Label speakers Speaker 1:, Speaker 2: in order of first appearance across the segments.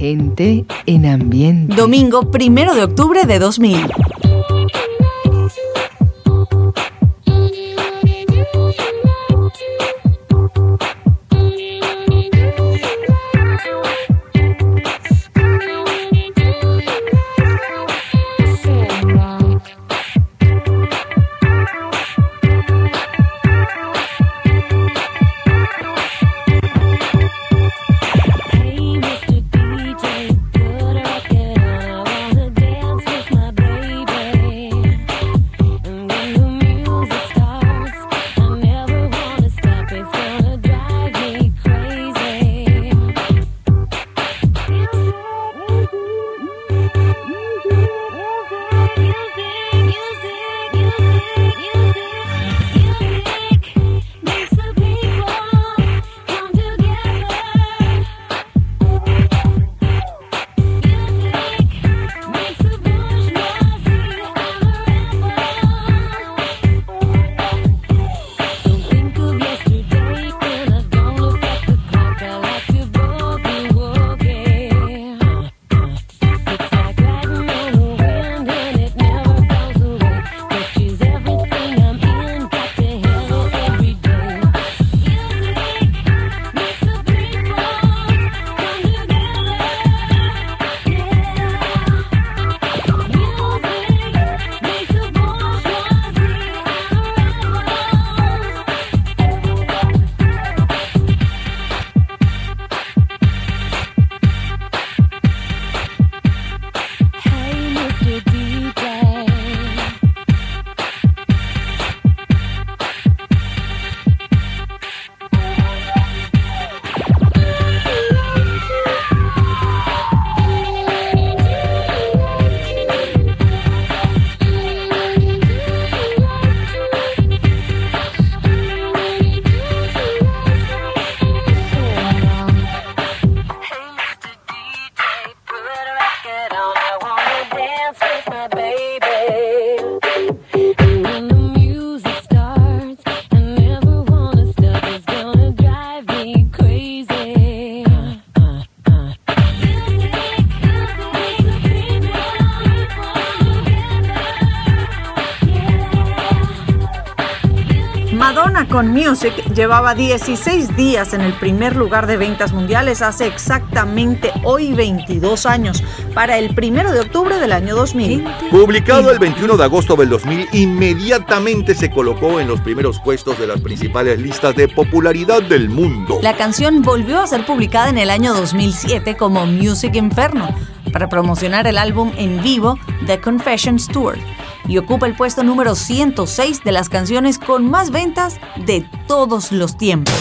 Speaker 1: Gente en ambiente.
Speaker 2: Domingo primero de octubre de 2000.
Speaker 3: Music llevaba 16 días en el primer lugar de ventas mundiales hace exactamente hoy 22 años, para el 1 de octubre del año 2000.
Speaker 4: Publicado el 21 de agosto del 2000, inmediatamente se colocó en los primeros puestos de las principales listas de popularidad del mundo.
Speaker 2: La canción volvió a ser publicada en el año 2007 como Music Inferno, para promocionar el álbum en vivo The Confessions Tour y ocupa el puesto número 106 de las canciones con más ventas de todos los tiempos.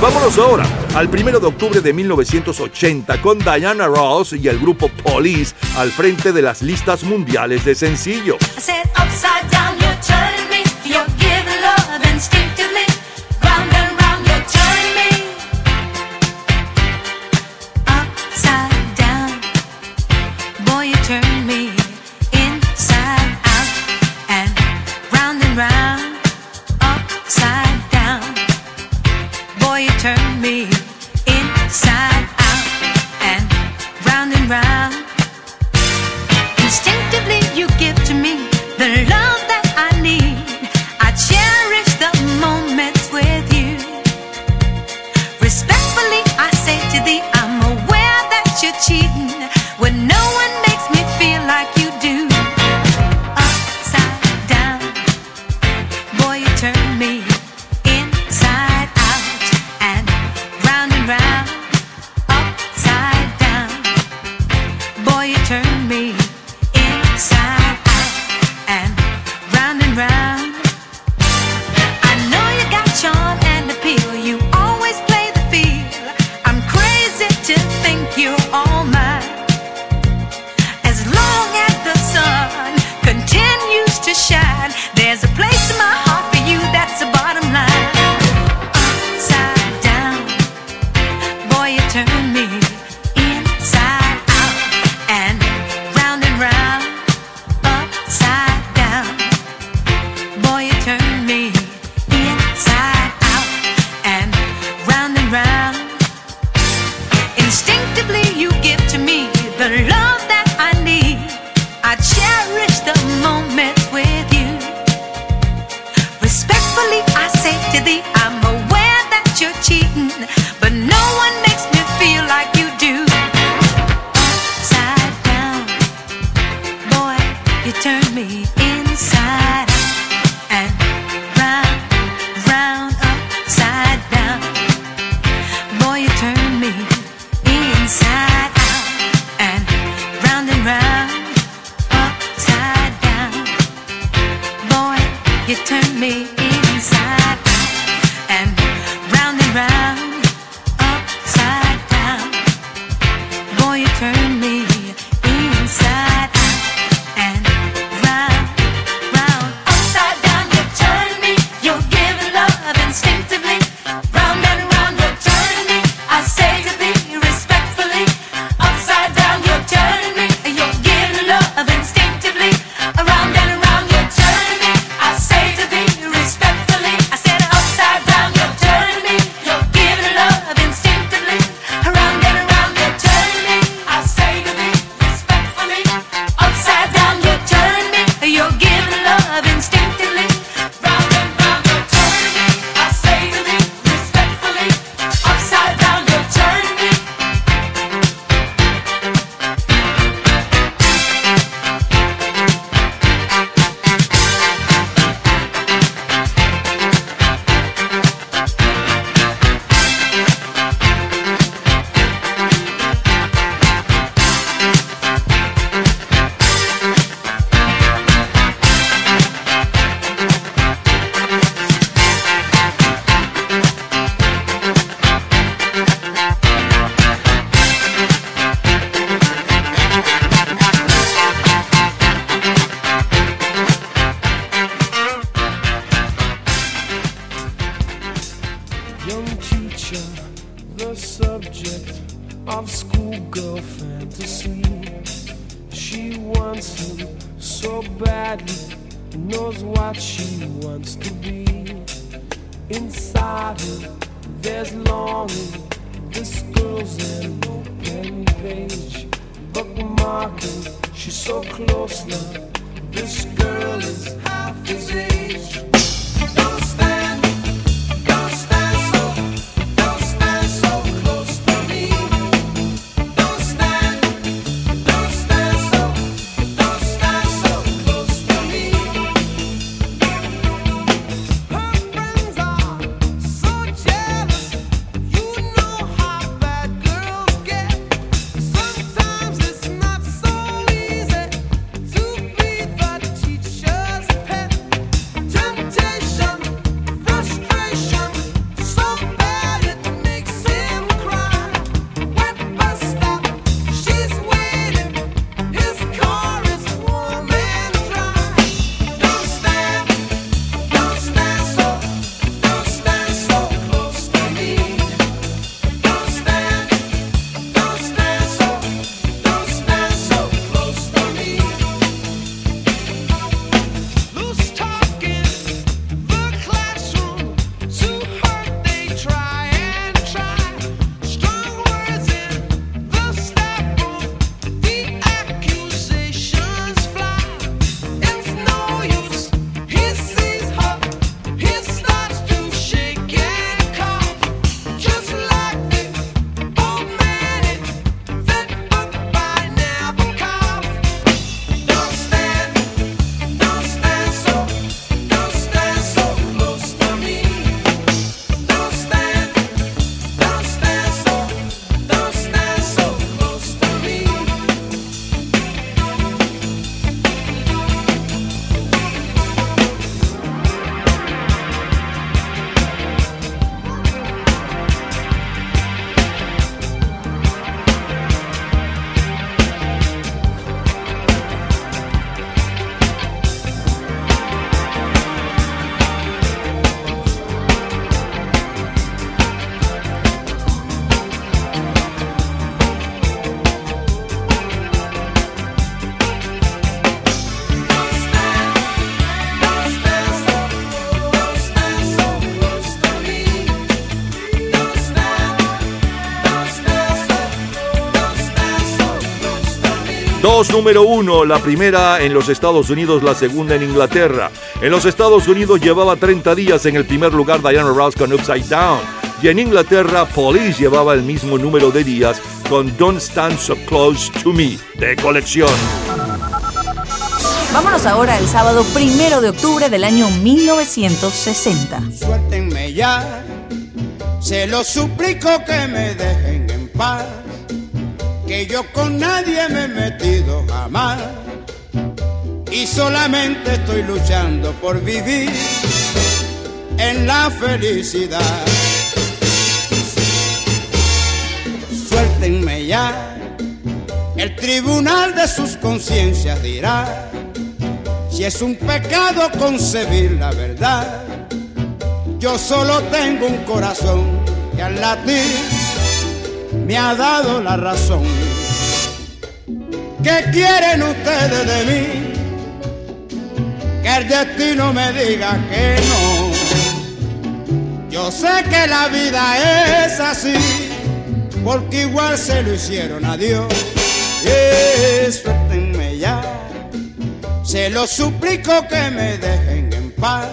Speaker 4: Vámonos ahora al 1 de octubre de 1980 con Diana Ross y el grupo Police al frente de las listas mundiales de sencillos.
Speaker 5: Stay
Speaker 6: Dos número uno, la primera en los Estados Unidos, la segunda en Inglaterra. En los Estados Unidos llevaba 30 días en el primer lugar Diana Ross con Upside Down. Y en Inglaterra, Police llevaba el mismo número de días con Don't Stand So Close to Me, de colección.
Speaker 4: Vámonos ahora al sábado primero de octubre del año 1960.
Speaker 7: Suéltenme ya, se lo suplico que me dejen en paz, que yo con nadie me he metido jamás y solamente estoy luchando por vivir en la felicidad. Suéltenme ya, el tribunal de sus conciencias dirá si es un pecado concebir la verdad. Yo solo tengo un corazón que al latir me ha dado la razón. ¿Qué quieren ustedes de mí? Que el destino me diga que no. Yo sé que la vida es así, porque igual se lo hicieron a Dios. Y suéltenme ya, se lo suplico que me dejen en paz,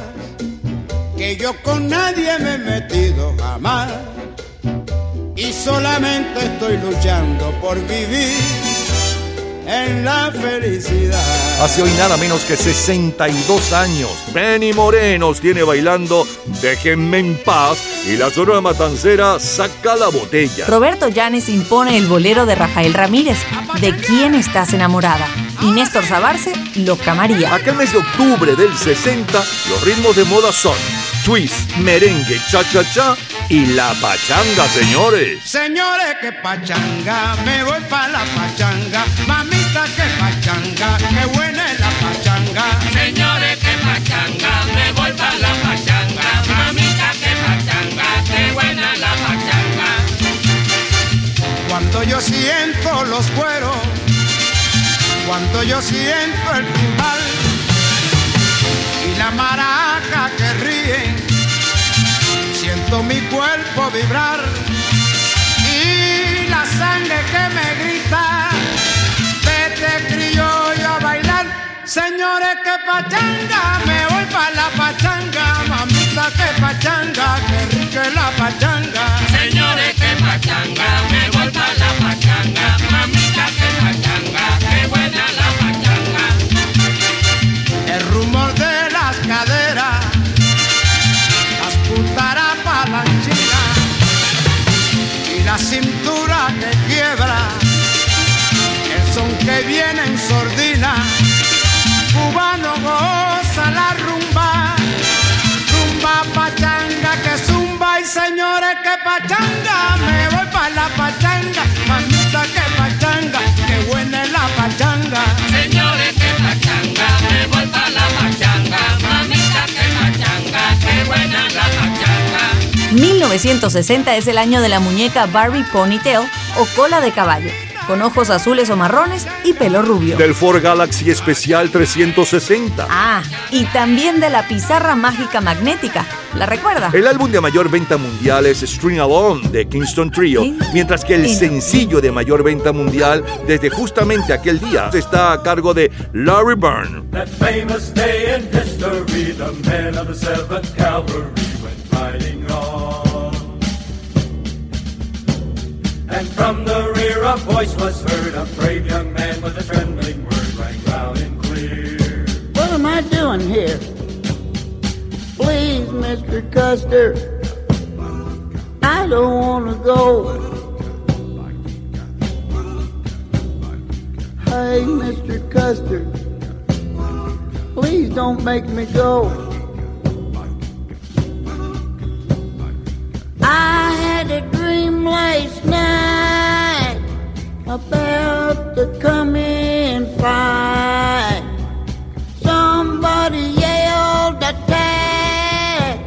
Speaker 7: que yo con nadie me he metido jamás y solamente estoy luchando por vivir en la felicidad.
Speaker 6: Hace hoy nada menos que 62 años, Benny Morenos tiene bailando Déjenme en paz y la Sonora Matancera saca la botella.
Speaker 4: Roberto Llanes impone el bolero de Rafael Ramírez, ¿De quién estás enamorada? Y Néstor Sabarce, Loca María.
Speaker 6: Aquel mes de octubre del 60, los ritmos de moda son twist, merengue, cha-cha-cha y la pachanga, señores.
Speaker 7: Señores, que pachanga, me voy pa' la pachanga. Mamita, que pachanga, qué buena es la pachanga.
Speaker 8: Señores, que pachanga, me voy pa' la pachanga. Mamita, que pachanga, qué buena la pachanga.
Speaker 7: Cuando yo siento los cueros, cuando yo siento el timbal y la maraca que ríe, mi cuerpo vibrar y la sangre que me grita, vete criollo a bailar, señores que pachanga, me voy pa' la pachanga, mamita que pachanga, que rica la pachanga.
Speaker 8: Señores, que pachanga, me voy pa' la pachanga. Mamita, pachanga,
Speaker 7: me voy pa' la pachanga, mamita que pachanga, que buena es la pachanga.
Speaker 8: Señores, que pachanga, me voy pa' la pachanga. Mamita, que pachanga, qué buena la pachanga.
Speaker 4: 1960 es el año de la muñeca Barbie Ponytail o cola de caballo, con ojos azules o marrones y pelo rubio.
Speaker 6: Del Ford Galaxy Especial 360.
Speaker 4: Ah, y también de la pizarra mágica magnética. ¿La recuerda?
Speaker 6: El álbum de mayor venta mundial es String Alone de Kingston Trio, mientras que el sencillo de mayor venta mundial desde justamente aquel día está a cargo de Larry Byrne.
Speaker 9: That famous day in history, the men of the 7th Cavalry went riding on. And from the a voice was heard, a brave young man with a trembling word rang loud and clear.
Speaker 10: What am I doing here? Please, Mr. Custer, I don't want to go. Hey, Mr. Custer, please don't make me go. I had a dream last night about the coming fight. Somebody yelled attack,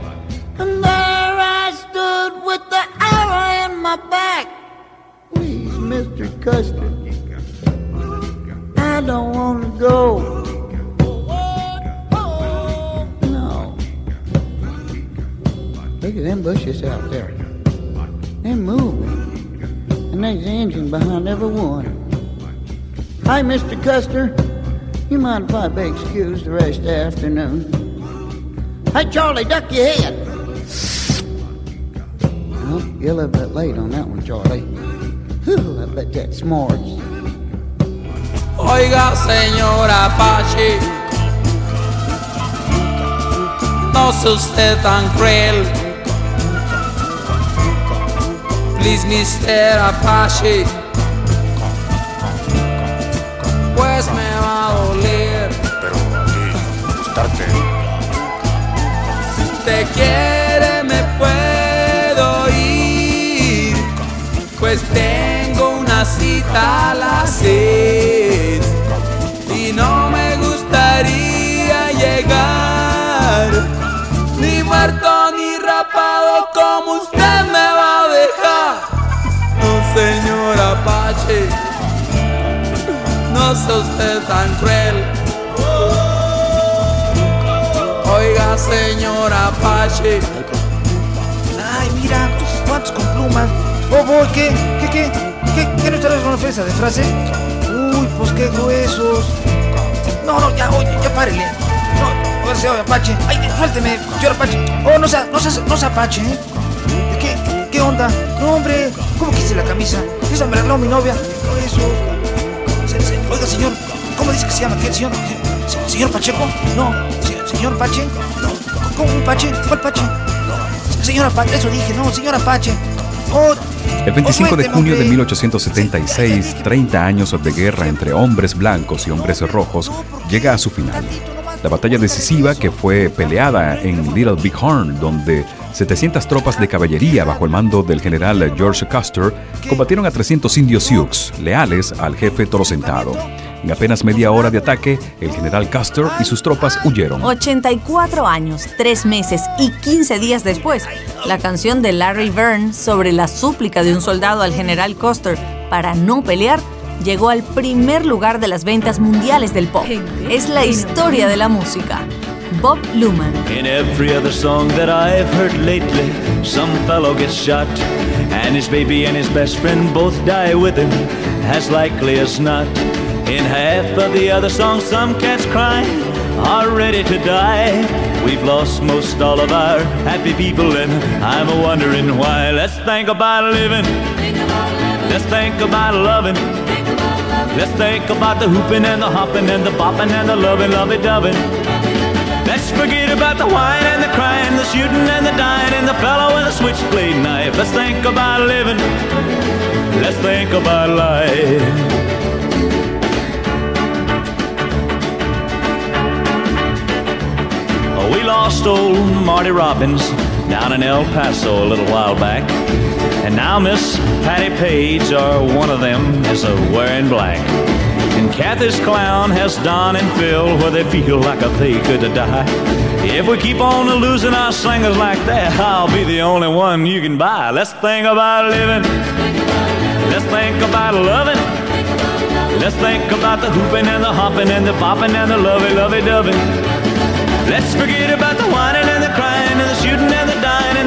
Speaker 10: and there I stood with the arrow in my back. Please, Mr. Custer, I don't want to go. No. Look at them bushes out there. They're moving. An engine behind every one. Hi, Mr. Custer. You mind if I be excused the rest of the afternoon? Hey, Charlie, duck your head. You're a little bit late on that one, Charlie. Whew, I bet that smarts.
Speaker 11: Oiga, señora Apache, no sea usted tan cruel. Please, Mr. Apache, pues me va a doler.
Speaker 12: Pero aquí, gustarte.
Speaker 11: Si usted quiere, me puedo ir, pues tengo una cita a las seis y no me gustaría llegar ni muerto Apache, no sea usted tan cruel. Oiga, señor Apache.
Speaker 13: Ay, mira, cuántos con plumas. Oh, boy, ¿qué? ¿Qué, qué? ¿Qué, qué no traes una ofensa de frase? Uy, pues qué gruesos. No, no, ya, oye, ya párele. No, a ver, señor Apache. Ay, suélteme, señor Apache. Oh, no sea, no sea, no sea Apache, ¿eh? ¿De qué, qué onda? No, hombre, ¿cómo quise la camisa? Esa me la regaló mi novia. Se- se- oiga, señor, ¿cómo dice que se llama aquel señor? Se- ¿Señor Pacheco? No, se- ¿señor Pache? No, ¿cómo un Pache? ¿Cuál Pache? No, señor Apache, eso dije, no, señor Apache. Oh,
Speaker 14: El 25 de junio de
Speaker 13: hombre.
Speaker 14: 1876, 30 años de guerra entre hombres blancos y hombres rojos llega a su final. La batalla decisiva que fue peleada en Little Big Horn, donde 700 tropas de caballería bajo el mando del general George Custer combatieron a 300 indios Sioux, leales al jefe Toro Sentado. En apenas media hora de ataque, el general Custer y sus tropas huyeron.
Speaker 4: 84 años, 3 meses y 15 días después, la canción de Larry Byrne sobre la súplica de un soldado al general Custer para no pelear llegó al primer lugar de las ventas mundiales del pop. Es la historia de la música. Bob Luman.
Speaker 15: In every other song that I've heard lately, some fellow gets shot, and his baby and his best friend both die with him, as likely as not. In half of the other songs, some cats crying are ready to die. We've lost most all of our happy people, and I'm a wondering why. Let's think about living. Let's think about loving. Let's think about the hooping and the hopping and the bopping and the loving, lovey doving. Let's forget about the wine and the crying, the shooting and the dying, and the fellow with a switchblade knife. Let's think about living. Let's think about life. Oh, we lost old Marty Robbins down in El Paso a little while back. And now Miss Patty Page, or one of them, is a wearing black. And Kathy's clown has Don and Phil where they feel like a they could die. If we keep on losing our singers like that, I'll be the only one you can buy. Let's think about living. Let's think about loving. Let's think about the hooping and the hopping and the bopping and the lovey, lovey, doving. Let's forget about the whining and the crying and the shooting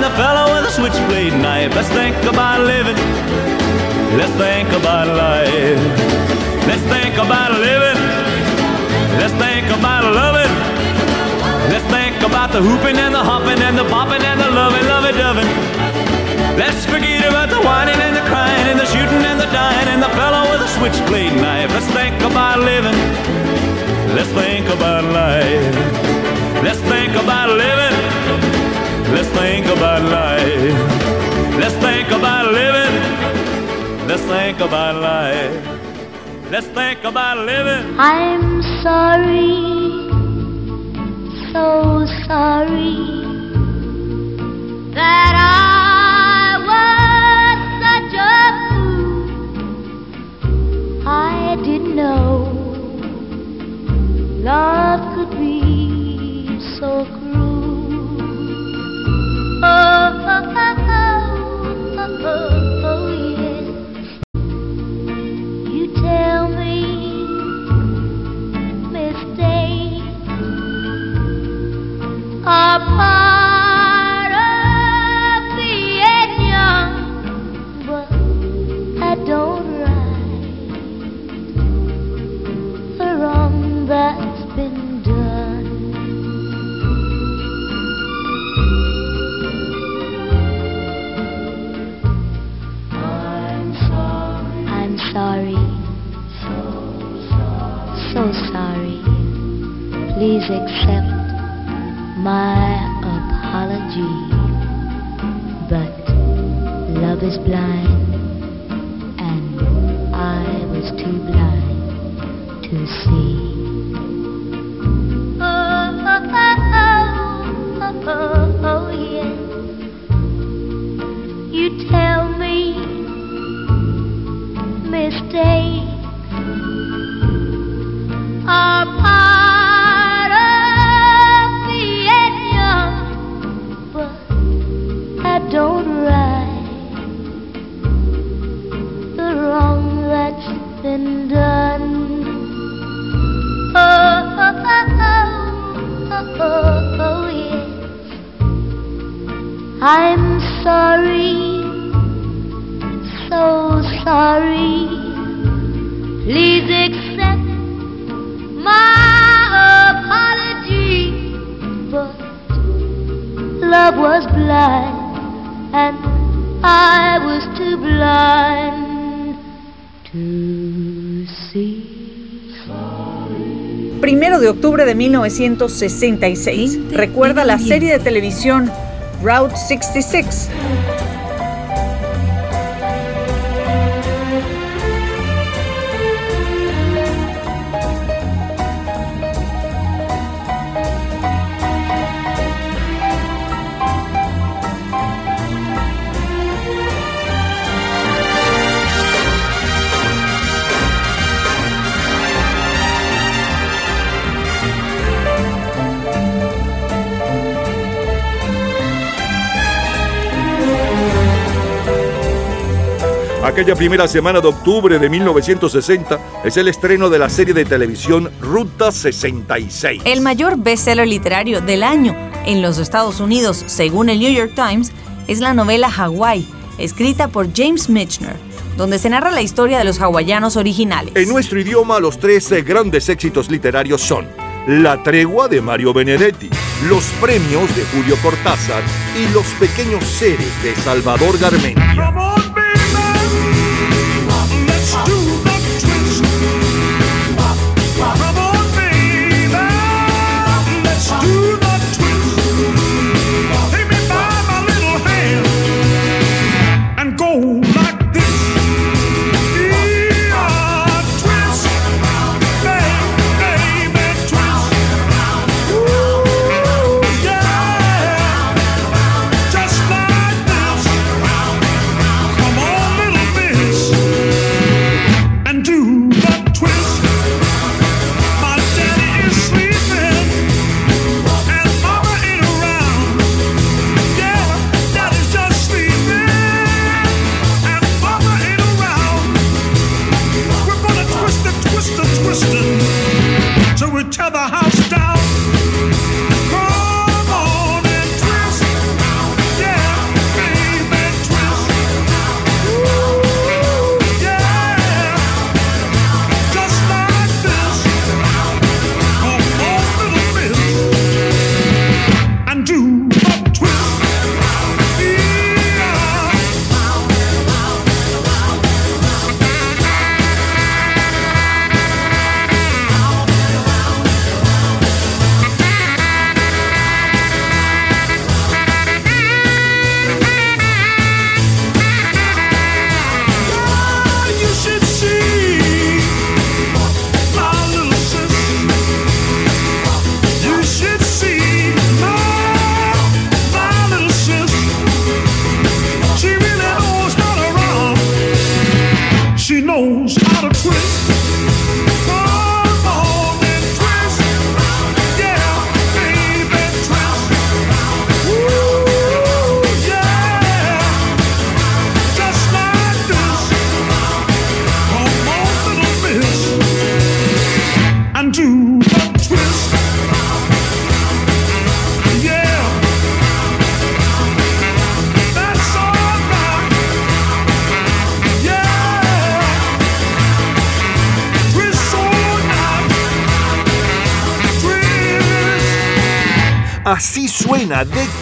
Speaker 15: the fellow with a switchblade knife. Let's think about living. Let's think about life. Let's think about living. Let's think about loving. Let's think about the hooping and the hopping and the bopping and the loving, lovey, doving. Let's forget about the whining and the crying and the shooting and the dying and the fellow with a switchblade knife. Let's think about living. Let's think about life. Let's think about living. Let's think about life. Let's think about living. Let's think about life. Let's think about living.
Speaker 16: I'm sorry, so sorry that I. I didn't know love could be so cruel. Oh, mistakes
Speaker 17: sorry. Please accept my apology. But love is blind, and I was too blind to see.
Speaker 16: Oh, 1966. Recuerda la serie de televisión Route 66.
Speaker 18: Aquella primera semana de octubre de 1960 es el estreno de la serie de televisión Ruta 66.
Speaker 4: El mayor bestseller literario del año en los Estados Unidos, según el New York Times, es la novela Hawaii, escrita por James Michener, donde se narra la historia de los hawaianos originales.
Speaker 18: En nuestro idioma, los tres eh, grandes éxitos literarios son La tregua de Mario Benedetti, Los premios de Julio Cortázar y Los pequeños seres de Salvador Garmendia.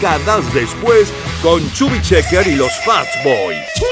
Speaker 18: Décadas después con Chubby Checker y los Fats Boys.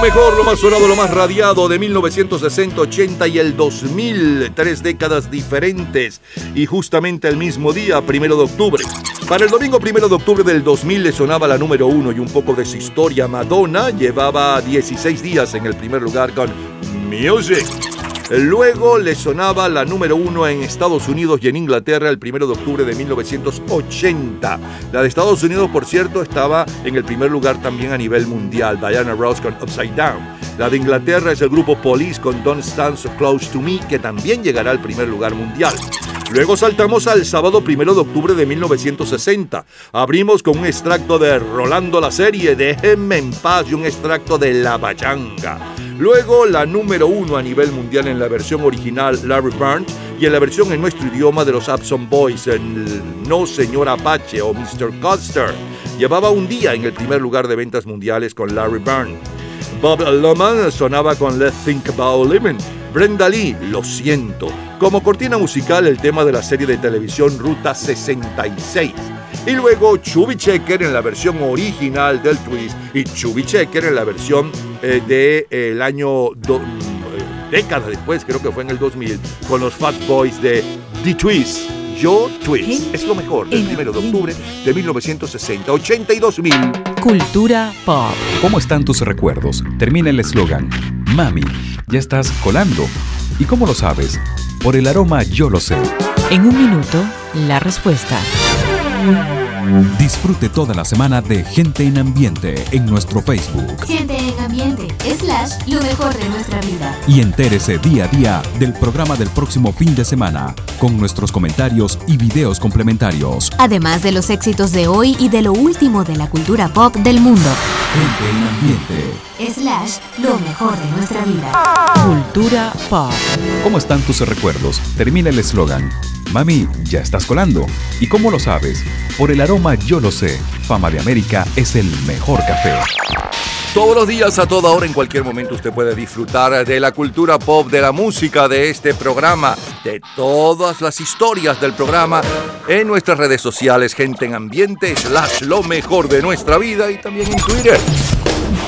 Speaker 6: Lo mejor, lo más sonado, lo más radiado de 1960, 80 y el 2000. Tres décadas diferentes. Y justamente el mismo día, primero de octubre. Para el domingo primero de octubre del 2000 le sonaba la número uno y un poco de su historia. Madonna llevaba 16 días en el primer lugar con Music. Luego le sonaba la número uno en Estados Unidos y en Inglaterra el primero de octubre de 1980. La de Estados Unidos, por cierto, estaba en el primer lugar también a nivel mundial. Diana Ross con Upside Down. La de Inglaterra es el grupo Police con Don't Stand So Close to Me, que también llegará al primer lugar mundial. Luego saltamos al sábado primero de octubre de 1960. Abrimos con un extracto de Rolando la serie, Déjenme en paz y un extracto de La Bayanga. Luego la número uno a nivel mundial en la versión original Larry Burns y en la versión en nuestro idioma de los Abson Boys en el No Señor Apache o Mr. Custer. Llevaba un día en el primer lugar de ventas mundiales con Larry Burns. Bob Loman sonaba con Let's Think About Living. Brenda Lee, Lo siento. Como cortina musical, el tema de la serie de televisión Ruta 66. Y luego Chubby Checker en la versión original del Twist y Chubby Checker en la versión del de, eh, el año do, mm, década después, creo que fue en el 2000, con los Fat Boys de The Twist. Yo Twist es lo mejor del primero de octubre de 1960, 82 mil.
Speaker 19: Cultura pop.
Speaker 14: ¿Cómo están tus recuerdos? Termina el eslogan. Mami, ya estás colando. ¿Y cómo lo sabes? Por el aroma yo lo sé.
Speaker 19: En un minuto, la respuesta.
Speaker 14: Disfrute toda la semana de Gente en Ambiente en nuestro Facebook.
Speaker 20: Gente en ambiente, slash, lo mejor de nuestra vida.
Speaker 14: Y entérese día a día del programa del próximo fin de semana, con nuestros comentarios y videos complementarios.
Speaker 20: Además de los éxitos de hoy y de lo último de la cultura pop del mundo.
Speaker 14: Gente en Ambiente.
Speaker 20: Slash, lo mejor de nuestra vida.
Speaker 19: Cultura pop.
Speaker 14: ¿Cómo están tus recuerdos? Termina el eslogan. Mami, ya estás colando. ¿Y cómo lo sabes? Por el aroma yo lo sé. Fama de América es el mejor café.
Speaker 6: Todos los días, a toda hora, en cualquier momento, usted puede disfrutar de la cultura pop, de la música, de este programa, de todas las historias del programa en nuestras redes sociales, gente en ambiente, slash lo mejor de nuestra vida y también en Twitter.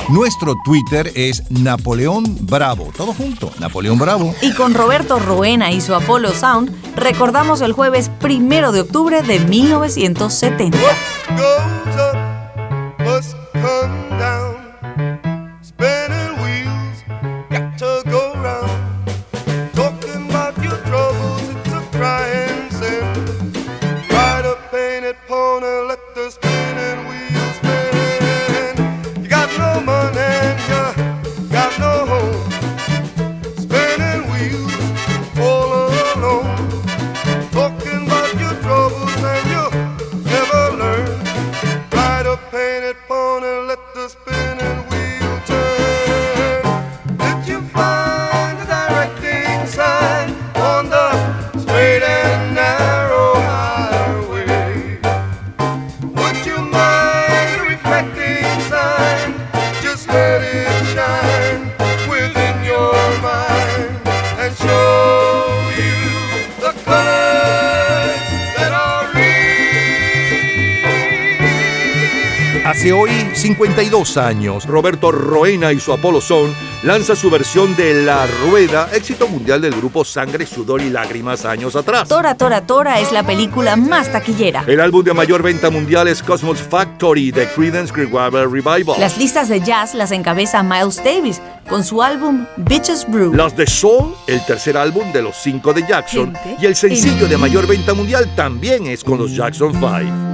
Speaker 3: Nuestro Twitter es Napoleón Bravo. Todo junto, Napoleón Bravo.
Speaker 4: Y con Roberto Roena y su Apollo Sound, recordamos el jueves primero de octubre de 1970.
Speaker 21: goes up must come down.
Speaker 6: 52 años, Roberto Roena y su Apollo Sound lanza su versión de La Rueda, éxito mundial del grupo Sangre, Sudor y Lágrimas años atrás.
Speaker 4: Tora Tora Tora es la película más taquillera.
Speaker 6: El álbum de mayor venta mundial es Cosmos Factory de Creedence Clearwater Revival.
Speaker 4: Las listas de jazz las encabeza Miles Davis con su álbum Bitches Brew.
Speaker 6: Las de Soul, el tercer álbum de los cinco de Jackson,
Speaker 4: Gente
Speaker 6: y el sencillo
Speaker 4: en
Speaker 6: de mayor venta mundial también es con los Jackson 5.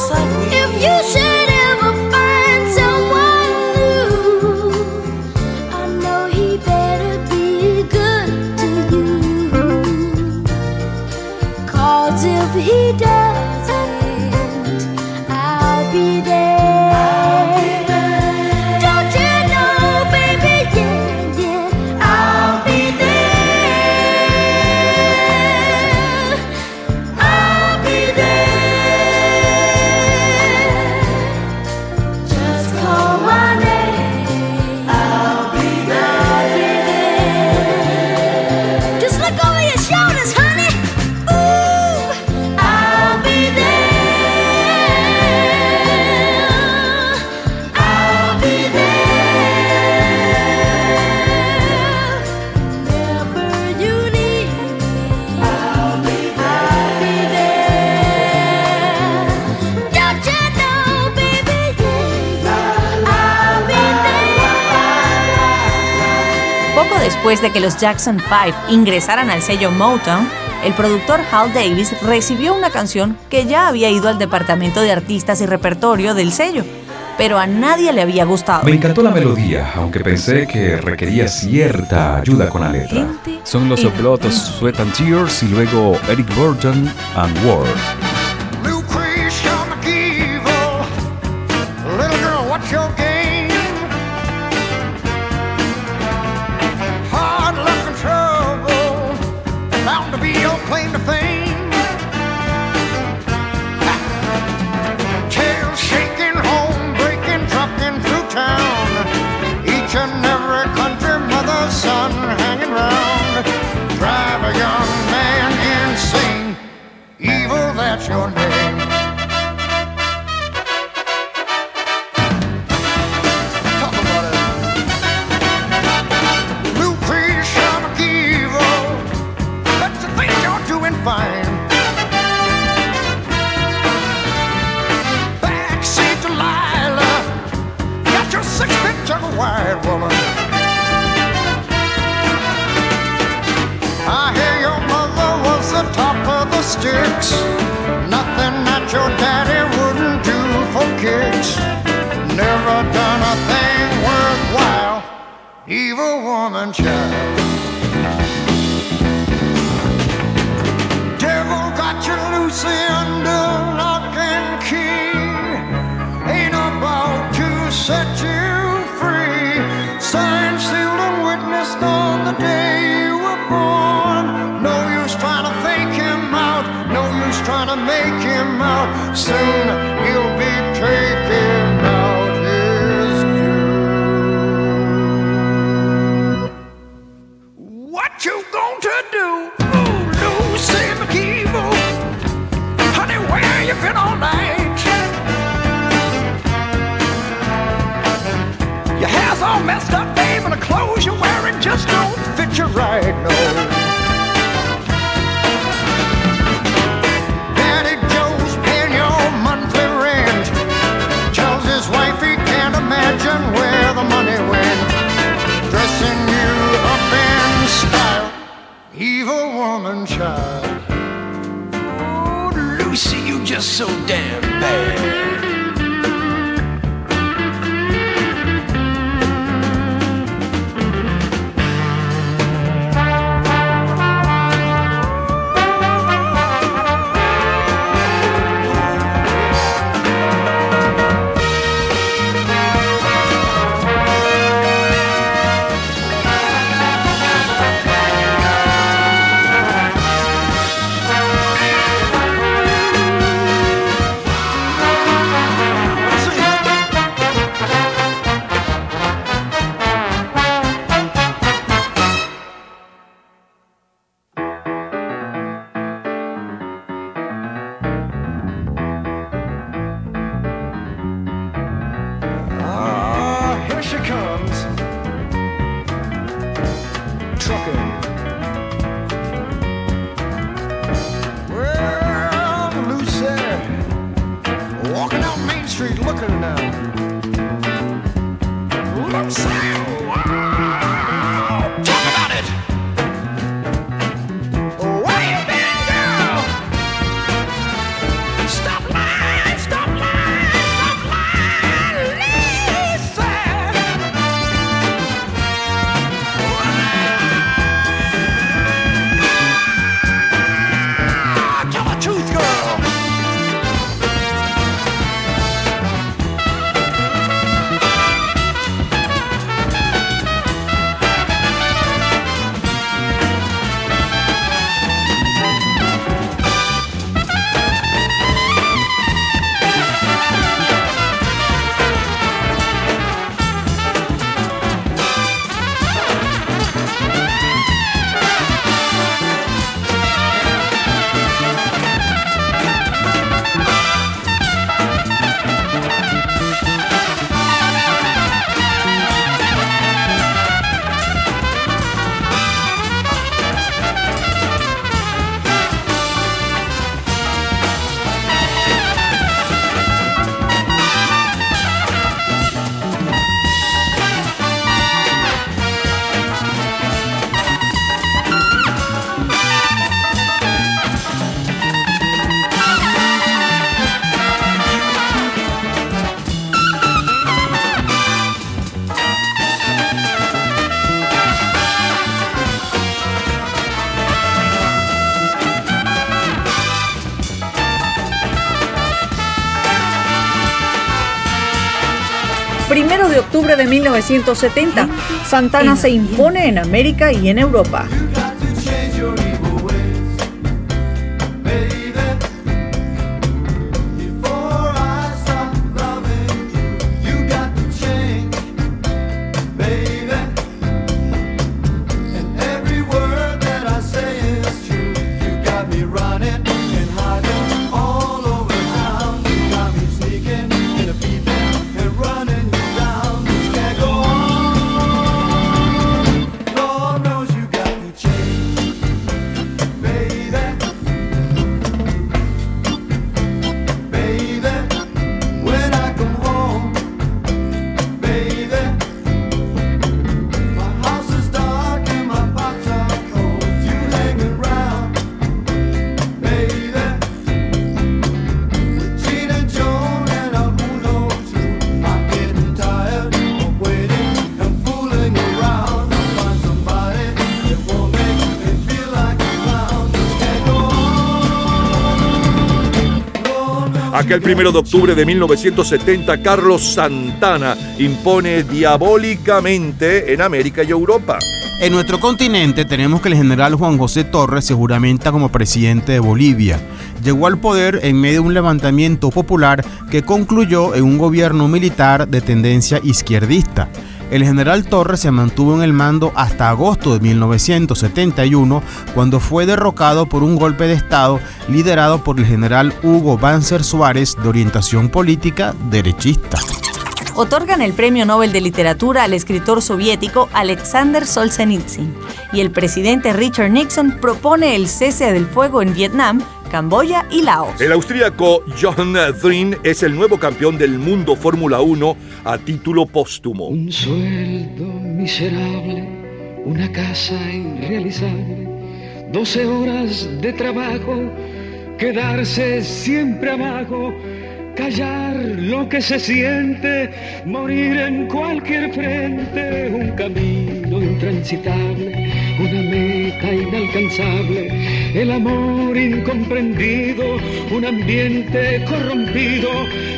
Speaker 16: If you
Speaker 4: should Después de que los Jackson 5 ingresaran al sello Motown, el productor Hal Davis recibió una canción que ya había ido al departamento de artistas y repertorio del sello, pero a nadie le había gustado.
Speaker 14: Me encantó la melodía, aunque pensé que requería cierta ayuda con la letra. Son los oblotos Sweat and Tears y luego Eric Burton and Ward.
Speaker 22: Bound to be your claim to fame. Tail shaking, home breaking, trucking through town. Each and every country mother's son hanging round. Drive a young man insane. Evil, that's your name. Evil woman child. Devil got you Lucy under lock and key. Ain't about to set you free. Signed, sealed, and witnessed on the day you were born. No use trying to fake him out. No use trying to make him out. Soon the clothes you're wearing just don't fit you right, no.
Speaker 2: 1970, Santana se impone en América y en Europa.
Speaker 6: Aquel primero de octubre de 1970, Carlos Santana impone diabólicamente en América y Europa.
Speaker 23: En nuestro continente tenemos que el general Juan José Torres se juramenta como presidente de Bolivia. Llegó al poder en medio de un levantamiento popular que concluyó en un gobierno militar de tendencia izquierdista. El general Torres se mantuvo en el mando hasta agosto de 1971, cuando fue derrocado por un golpe de Estado liderado por el general Hugo Banzer Suárez, de orientación política derechista.
Speaker 4: Otorgan el Premio Nobel de Literatura al escritor soviético Alexander Solzhenitsyn y el presidente Richard Nixon propone el cese del fuego en Vietnam, Camboya y Laos.
Speaker 6: El austríaco John Drin es el nuevo campeón del mundo Fórmula 1 a título póstumo.
Speaker 24: Un sueldo miserable, una casa irrealizable, 12 horas de trabajo, quedarse siempre abajo, callar lo que se siente, morir en cualquier frente, un camino intransitable, una meta inalcanzable, el amor incomprendido, un ambiente corrompido,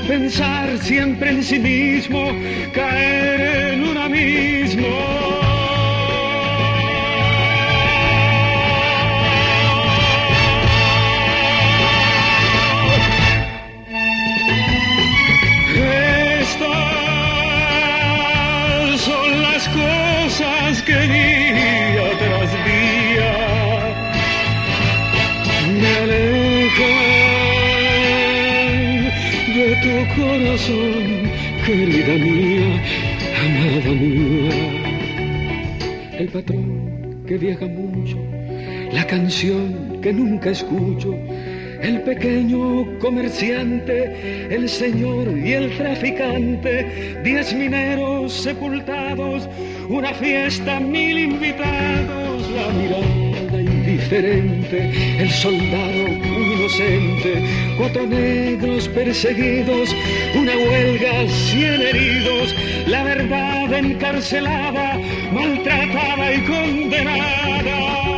Speaker 24: pensar siempre en sí mismo, caer en un abismo. Que día tras día me alejan de tu corazón, querida mía, amada mía. El patrón que viaja mucho, la canción que nunca escucho, el pequeño comerciante, el señor y el traficante, diez mineros sepultados, una fiesta, mil invitados, la mirada indiferente, el soldado inocente, cuatro negros perseguidos, una huelga, cien heridos, la verdad encarcelada, maltratada y condenada.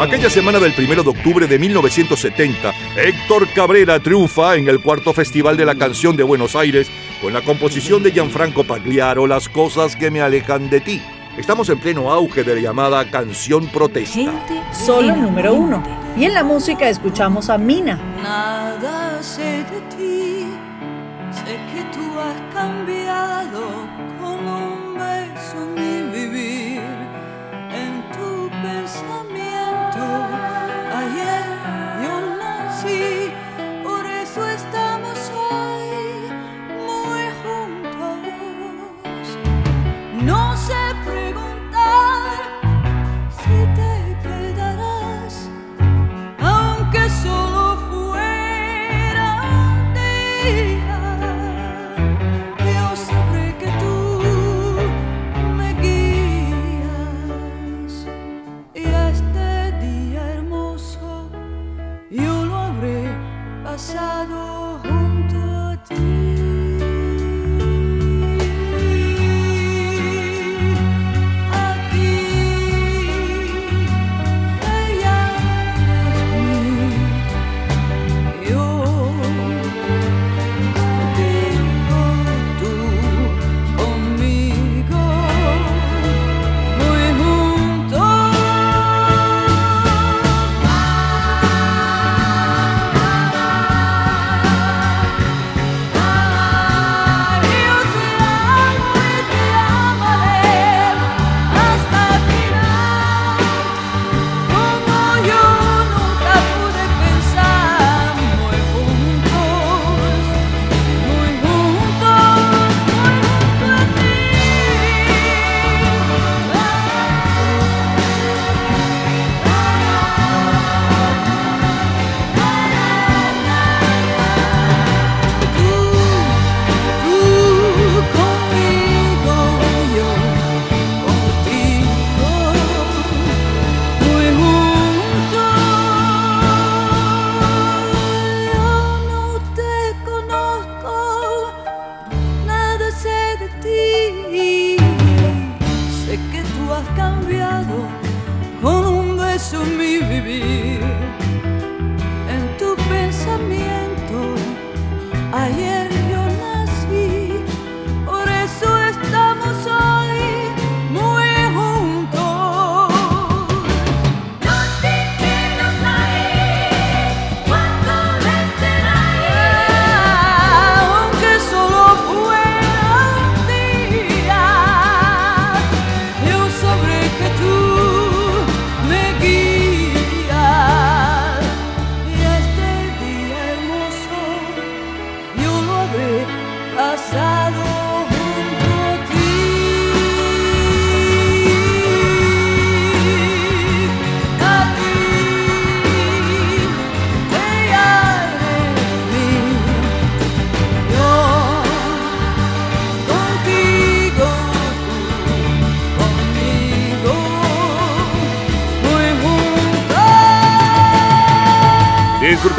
Speaker 6: Aquella semana del 1 de octubre de 1970, Héctor Cabrera triunfa en el cuarto Festival de la Canción de Buenos Aires con la composición de Gianfranco Pagliaro, Las cosas que me alejan de ti. Estamos en pleno auge de la llamada canción protesta.
Speaker 2: Solo número uno. Y en la música escuchamos a Mina.
Speaker 25: Nada sé de ti, sé que tú has cambiado con un beso mi vivir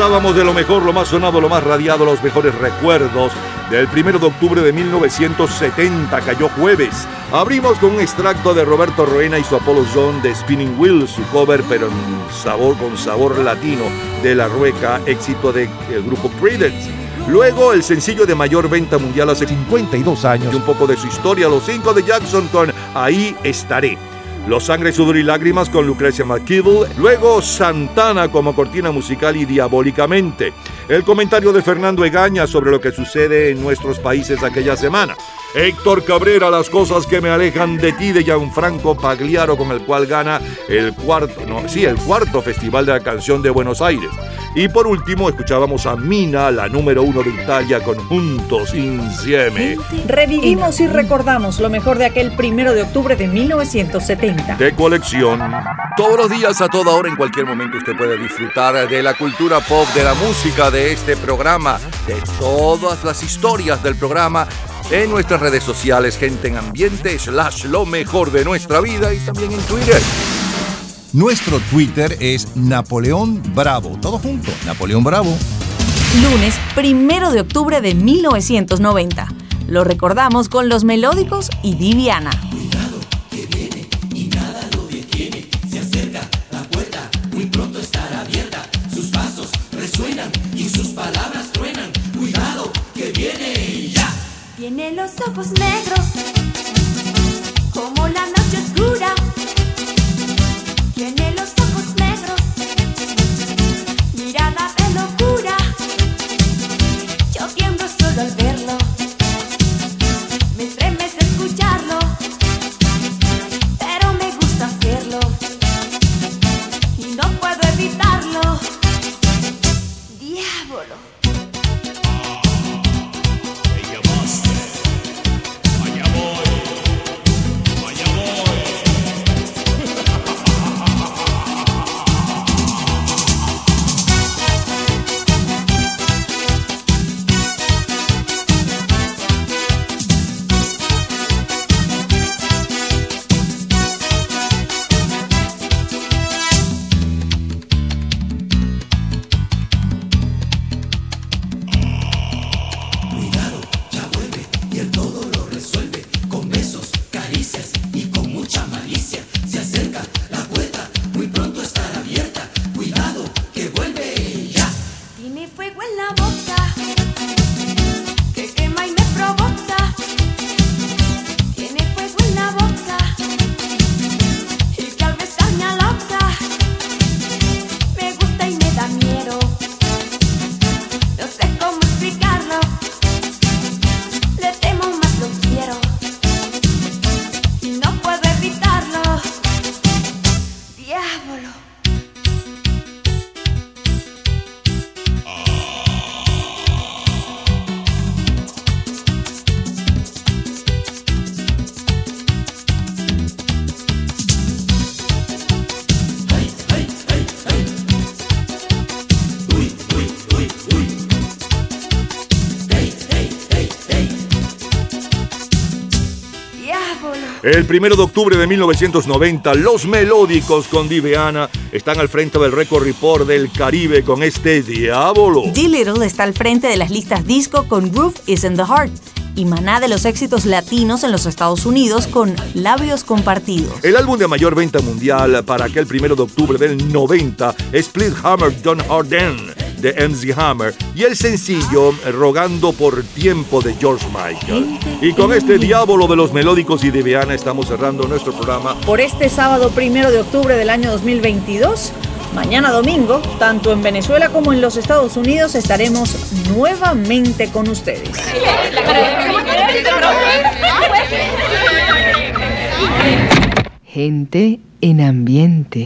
Speaker 6: Disfrutábamos de lo mejor, lo más sonado, lo más radiado, los mejores recuerdos del 1 de octubre de 1970, cayó jueves. Abrimos con un extracto de Roberto Roena y su Apollo Zone de Spinning Wheels, su cover, pero en sabor, con sabor latino de la rueca, éxito del grupo Creedence. Luego el sencillo de mayor venta mundial hace 52 años. Y un poco de su historia, los cinco de Jackson con Ahí estaré. Los Sangre, Sudor y Lágrimas con Lucrecia McKibble. Luego Santana como cortina musical y Diabólicamente. El comentario de Fernando Egaña sobre lo que sucede en nuestros países aquella semana. Héctor Cabrera, las cosas que me alejan de ti de Gianfranco Pagliaro, con el cual gana el cuarto, sí, el cuarto Festival de la Canción de Buenos Aires. Y por último, escuchábamos a Mina, la número uno de Italia, con Juntos Insieme.
Speaker 2: Revivimos y recordamos lo mejor de aquel primero de octubre de 1970.
Speaker 6: De colección.
Speaker 3: Todos los días, a toda hora, en cualquier momento, usted puede disfrutar de la cultura pop, de la música, de este programa, de todas las historias del programa en nuestras redes sociales, gente en ambiente, slash lo mejor de nuestra vida y también en Twitter.
Speaker 26: Nuestro Twitter es Napoleón Bravo. Todo junto, Napoleón Bravo.
Speaker 4: Lunes, primero de octubre de 1990. Lo recordamos con los melódicos y Diviana.
Speaker 16: Los ojos negros como la la voz.
Speaker 6: El primero de octubre de 1990, los melódicos con Diveana están al frente del récord report del Caribe con este Diablo.
Speaker 4: D. Little está al frente de las listas disco con Groove is in the Heart y Maná de los éxitos latinos en los Estados Unidos con Labios Compartidos.
Speaker 6: El álbum de mayor venta mundial para aquel primero de octubre del 90, Split Hammer Don Harden de MC Hammer y el sencillo Rogando por Tiempo de George Michael. Y con este diablo de los melódicos y de Viana estamos cerrando nuestro programa.
Speaker 2: Por este sábado primero de octubre del año 2022, mañana domingo, tanto en Venezuela como en los Estados Unidos, estaremos nuevamente con ustedes.
Speaker 1: Gente en ambiente.